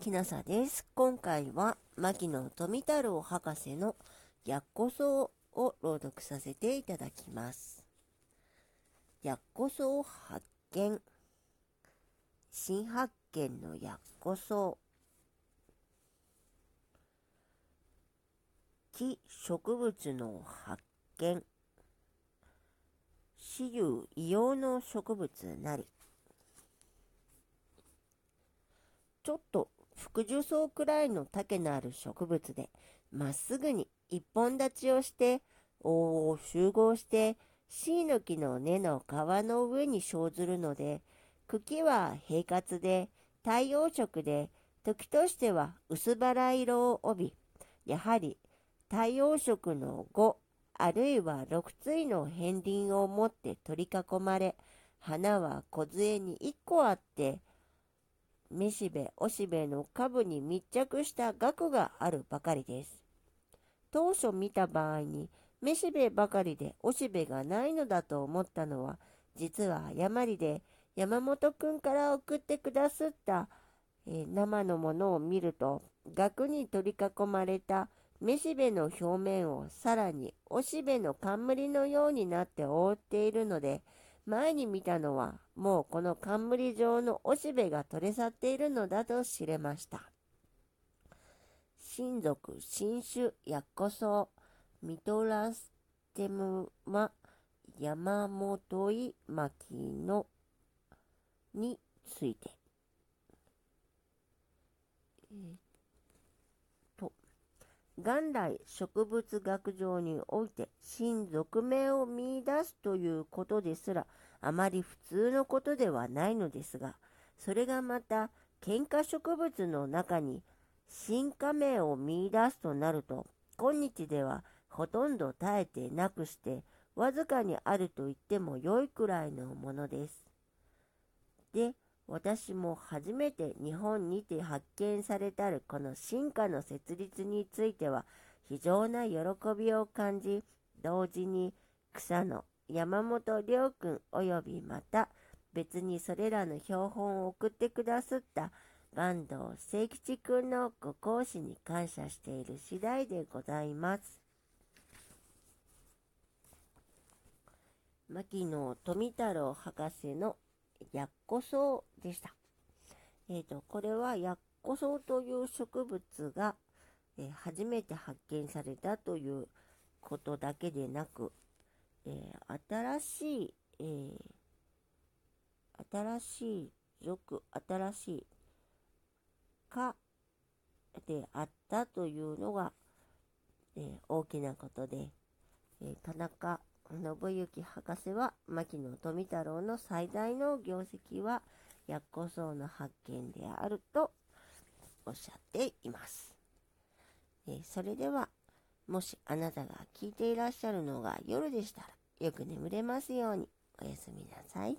きなさです。今回は、牧野富太郎博士のヤッコソを朗読させていただきます。ヤッコソウ発見。新発見のヤッコソ。木植物の発見。私有異様の植物なり。ちょっと福寿草くらいの丈のある植物で、まっすぐに一本立ちをして、王を集合して、椎の木の根の皮の上に生ずるので、茎は平滑で、太陽色で、時としては薄腹色を帯び、やはり太陽色の5、あるいは6対の片鱗を持って取り囲まれ、花は小杖に1個あって、めしべ、おしべの下部に密着した額があるばかりです。当初見た場合に、めしべばかりでおしべがないのだと思ったのは、実は誤りで、山本くんから送ってくださった、えー、生のものを見ると、額に取り囲まれためしべの表面をさらにおしべの冠のようになって覆っているので、前に見たのは、もうこの冠状のおしべが取れ去っているのだと知れました。親族、新種、ヤッコソウ、ミトラステムマ、山本井牧野について。えー元来植物学上において新属名を見出すということですらあまり普通のことではないのですがそれがまた喧嘩植物の中に新仮名を見出すとなると今日ではほとんど絶えてなくしてわずかにあると言っても良いくらいのものです。で、私も初めて日本にて発見されたるこの進化の設立については非常な喜びを感じ、同時に草野山本良君及びまた別にそれらの標本を送ってくださった坂東清吉君のご講師に感謝している次第でございます。牧野富太郎博士のヤッコソウでした。え、ー、と、これはヤッコソウという植物が、えー、初めて発見されたということだけでなく、えー、新しい、え新しい族、新しい科であったというのが、え大きなことで、え田中信行博士は牧野富太郎の最大の業績はヤッコソウの発見であるとおっしゃっています。えそれではもしあなたが聞いていらっしゃるのが夜でしたらよく眠れますようにおやすみなさい。